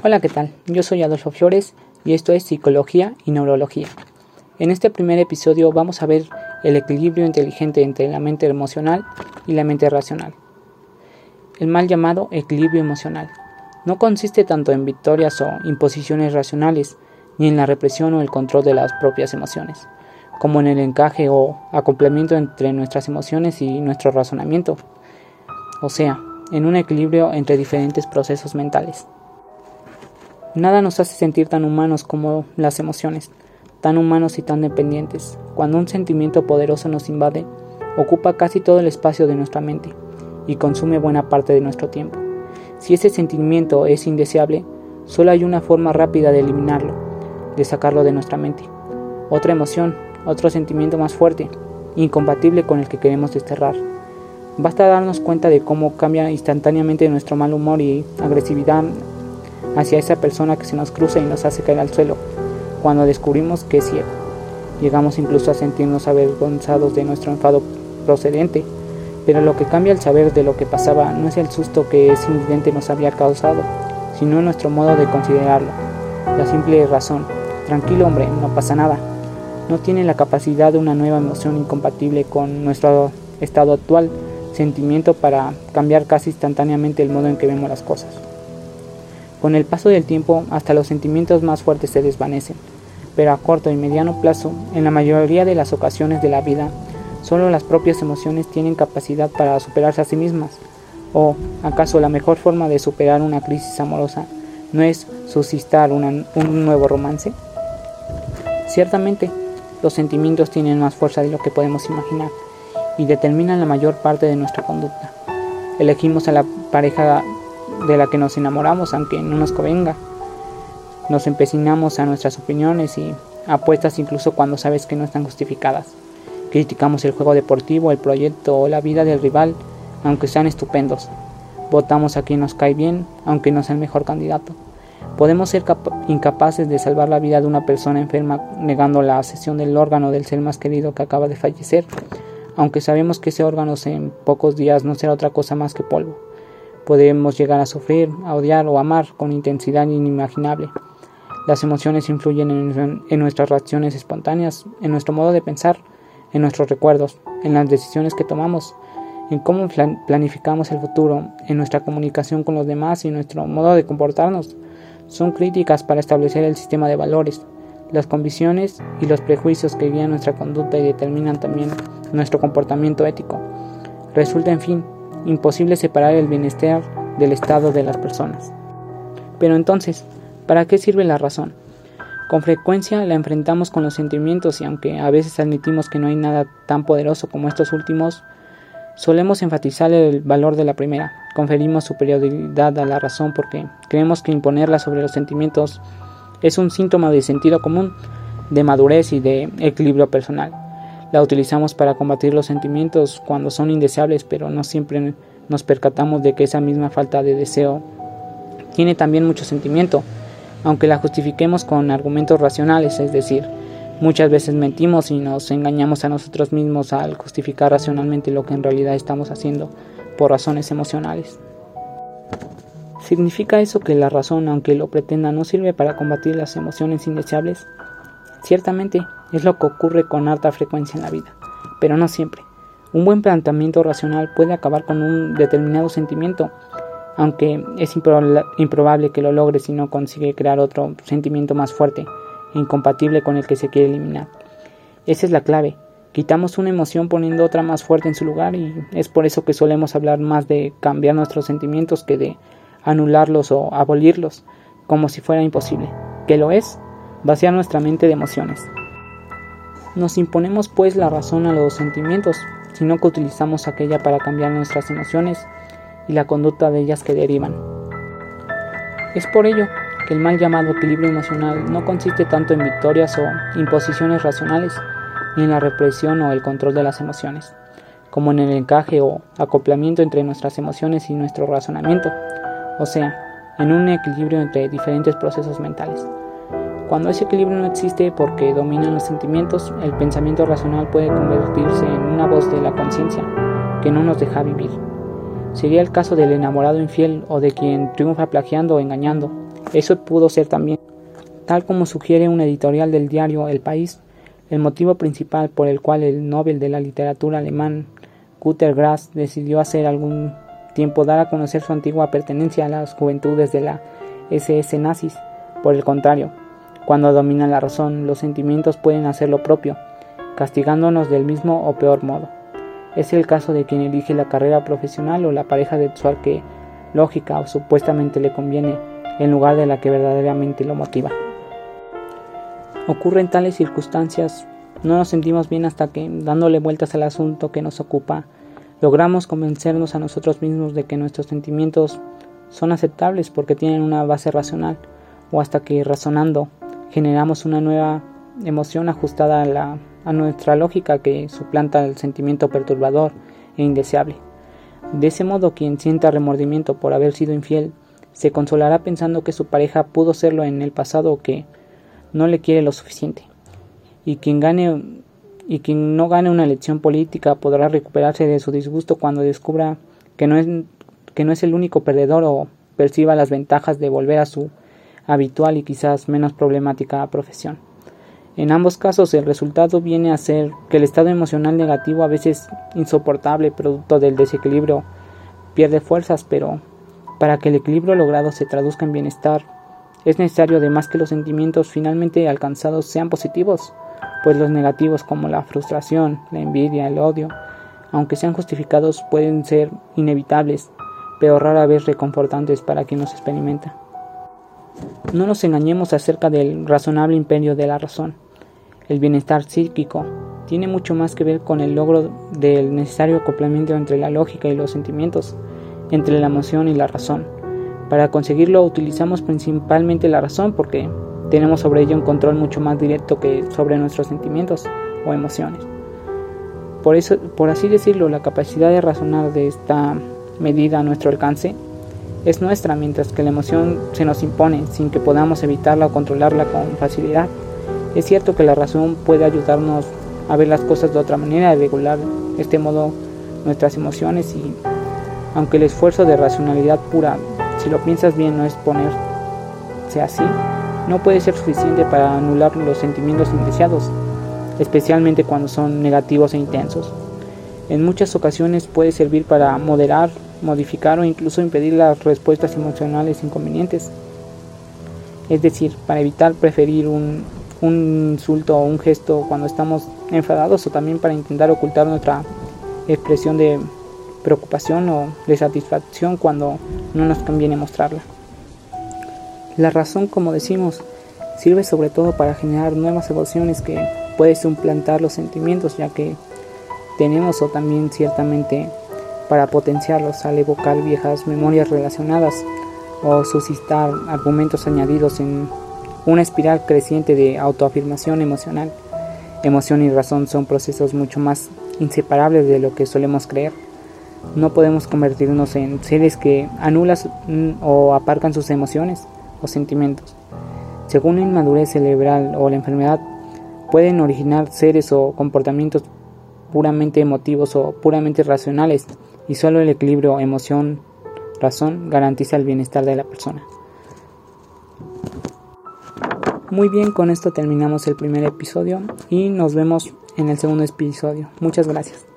Hola, ¿qué tal? Yo soy Adolfo Flores y esto es Psicología y Neurología. En este primer episodio vamos a ver el equilibrio inteligente entre la mente emocional y la mente racional. El mal llamado equilibrio emocional no consiste tanto en victorias o imposiciones racionales, ni en la represión o el control de las propias emociones, como en el encaje o acoplamiento entre nuestras emociones y nuestro razonamiento, o sea, en un equilibrio entre diferentes procesos mentales. Nada nos hace sentir tan humanos como las emociones, tan humanos y tan dependientes. Cuando un sentimiento poderoso nos invade, ocupa casi todo el espacio de nuestra mente y consume buena parte de nuestro tiempo. Si ese sentimiento es indeseable, solo hay una forma rápida de eliminarlo, de sacarlo de nuestra mente. Otra emoción, otro sentimiento más fuerte, incompatible con el que queremos desterrar. Basta darnos cuenta de cómo cambia instantáneamente nuestro mal humor y agresividad hacia esa persona que se nos cruza y nos hace caer al suelo, cuando descubrimos que es ciego. Llegamos incluso a sentirnos avergonzados de nuestro enfado procedente, pero lo que cambia el saber de lo que pasaba no es el susto que ese incidente nos había causado, sino nuestro modo de considerarlo. La simple razón, tranquilo hombre, no pasa nada, no tiene la capacidad de una nueva emoción incompatible con nuestro estado actual, sentimiento para cambiar casi instantáneamente el modo en que vemos las cosas. Con el paso del tiempo, hasta los sentimientos más fuertes se desvanecen, pero a corto y mediano plazo, en la mayoría de las ocasiones de la vida, solo las propias emociones tienen capacidad para superarse a sí mismas. ¿O acaso la mejor forma de superar una crisis amorosa no es suscitar un nuevo romance? Ciertamente, los sentimientos tienen más fuerza de lo que podemos imaginar y determinan la mayor parte de nuestra conducta. Elegimos a la pareja de la que nos enamoramos aunque no nos convenga. Nos empecinamos a nuestras opiniones y apuestas incluso cuando sabes que no están justificadas. Criticamos el juego deportivo, el proyecto o la vida del rival, aunque sean estupendos. Votamos a quien nos cae bien, aunque no sea el mejor candidato. Podemos ser incapaces de salvar la vida de una persona enferma negando la sesión del órgano del ser más querido que acaba de fallecer, aunque sabemos que ese órgano en pocos días no será otra cosa más que polvo. Podemos llegar a sufrir, a odiar o amar con intensidad inimaginable. Las emociones influyen en, nuestras reacciones espontáneas, en nuestro modo de pensar, en nuestros recuerdos, en las decisiones que tomamos, en cómo planificamos el futuro, en nuestra comunicación con los demás y nuestro modo de comportarnos. Son críticas para establecer el sistema de valores, las convicciones y los prejuicios que guían nuestra conducta y determinan también nuestro comportamiento ético. Resulta, en fin, imposible separar el bienestar del estado de las personas. Pero entonces, ¿para qué sirve la razón? Con frecuencia la enfrentamos con los sentimientos y aunque a veces admitimos que no hay nada tan poderoso como estos últimos, solemos enfatizar el valor de la primera. Conferimos superioridad a la razón porque creemos que imponerla sobre los sentimientos es un síntoma de sentido común, de madurez y de equilibrio personal. La utilizamos para combatir los sentimientos cuando son indeseables, pero no siempre nos percatamos de que esa misma falta de deseo tiene también mucho sentimiento, aunque la justifiquemos con argumentos racionales, es decir, muchas veces mentimos y nos engañamos a nosotros mismos al justificar racionalmente lo que en realidad estamos haciendo por razones emocionales. ¿Significa eso que la razón, aunque lo pretenda, no sirve para combatir las emociones indeseables? Ciertamente, es lo que ocurre con alta frecuencia en la vida, pero no siempre. Un buen planteamiento racional puede acabar con un determinado sentimiento, aunque es improbable que lo logre si no consigue crear otro sentimiento más fuerte, incompatible con el que se quiere eliminar. Esa es la clave. Quitamos una emoción poniendo otra más fuerte en su lugar y es por eso que solemos hablar más de cambiar nuestros sentimientos que de anularlos o abolirlos, como si fuera imposible. ¿Qué lo es? Vaciar nuestra mente de emociones. Nos imponemos pues la razón a los sentimientos, sino que utilizamos aquella para cambiar nuestras emociones y la conducta de ellas que derivan. Es por ello que el mal llamado equilibrio emocional no consiste tanto en victorias o imposiciones racionales, ni en la represión o el control de las emociones, como en el encaje o acoplamiento entre nuestras emociones y nuestro razonamiento, o sea, en un equilibrio entre diferentes procesos mentales. Cuando ese equilibrio no existe porque dominan los sentimientos, el pensamiento racional puede convertirse en una voz de la conciencia que no nos deja vivir. Sería el caso del enamorado infiel o de quien triunfa plagiando o engañando. Eso pudo ser también. Tal como sugiere un editorial del diario El País, el motivo principal por el cual el Nobel de la Literatura alemán Günter Grass decidió hacer algún tiempo dar a conocer su antigua pertenencia a las juventudes de la SS nazis. Por el contrario, cuando domina la razón, los sentimientos pueden hacer lo propio, castigándonos del mismo o peor modo. Es el caso de quien elige la carrera profesional o la pareja sexual que lógica o supuestamente le conviene en lugar de la que verdaderamente lo motiva. Ocurren tales circunstancias, no nos sentimos bien hasta que, dándole vueltas al asunto que nos ocupa, logramos convencernos a nosotros mismos de que nuestros sentimientos son aceptables porque tienen una base racional, o hasta que razonando generamos una nueva emoción ajustada a, la, a nuestra lógica que suplanta el sentimiento perturbador e indeseable. De ese modo, quien sienta remordimiento por haber sido infiel se consolará pensando que su pareja pudo serlo en el pasado o que no le quiere lo suficiente. Y quien gane y quien no gane una elección política podrá recuperarse de su disgusto cuando descubra que no es que no es el único perdedor o perciba las ventajas de volver a su habitual y quizás menos problemática profesión. En ambos casos el resultado viene a ser que el estado emocional negativo a veces insoportable producto del desequilibrio pierde fuerzas, pero para que el equilibrio logrado se traduzca en bienestar es necesario además que los sentimientos finalmente alcanzados sean positivos, pues los negativos como la frustración, la envidia, el odio, aunque sean justificados, pueden ser inevitables, pero rara vez reconfortantes para quien los experimenta. No nos engañemos acerca del razonable imperio de la razón. El bienestar psíquico tiene mucho más que ver con el logro del necesario acoplamiento entre la lógica y los sentimientos, entre la emoción y la razón. Para conseguirlo utilizamos principalmente la razón porque tenemos sobre ella un control mucho más directo que sobre nuestros sentimientos o emociones. Por eso, por así decirlo, la capacidad de razonar de esta medida a nuestro alcance es nuestra, mientras que la emoción se nos impone sin que podamos evitarla o controlarla con facilidad. Es cierto que la razón puede ayudarnos a ver las cosas de otra manera, a regular de este modo nuestras emociones y aunque el esfuerzo de racionalidad pura, si lo piensas bien, no es ponerse así, no puede ser suficiente para anular los sentimientos indeseados, especialmente cuando son negativos e intensos. En muchas ocasiones puede servir para moderar, modificar o incluso impedir las respuestas emocionales inconvenientes. Es decir, para evitar preferir un un insulto o un gesto cuando estamos enfadados o también para intentar ocultar nuestra expresión de preocupación o de satisfacción cuando no nos conviene mostrarla. La razón, como decimos, sirve sobre todo para generar nuevas emociones que puede suplantar los sentimientos ya que tenemos o también ciertamente para potenciarlos al evocar viejas memorias relacionadas o suscitar argumentos añadidos en una espiral creciente de autoafirmación emocional. Emoción y razón son procesos mucho más inseparables de lo que solemos creer. No podemos convertirnos en seres que anulan o aparcan sus emociones o sentimientos. Según la inmadurez cerebral o la enfermedad, pueden originar seres o comportamientos puramente emotivos o puramente racionales y solo el equilibrio emoción-razón garantiza el bienestar de la persona. Muy bien, con esto terminamos el primer episodio y nos vemos en el segundo episodio. Muchas gracias.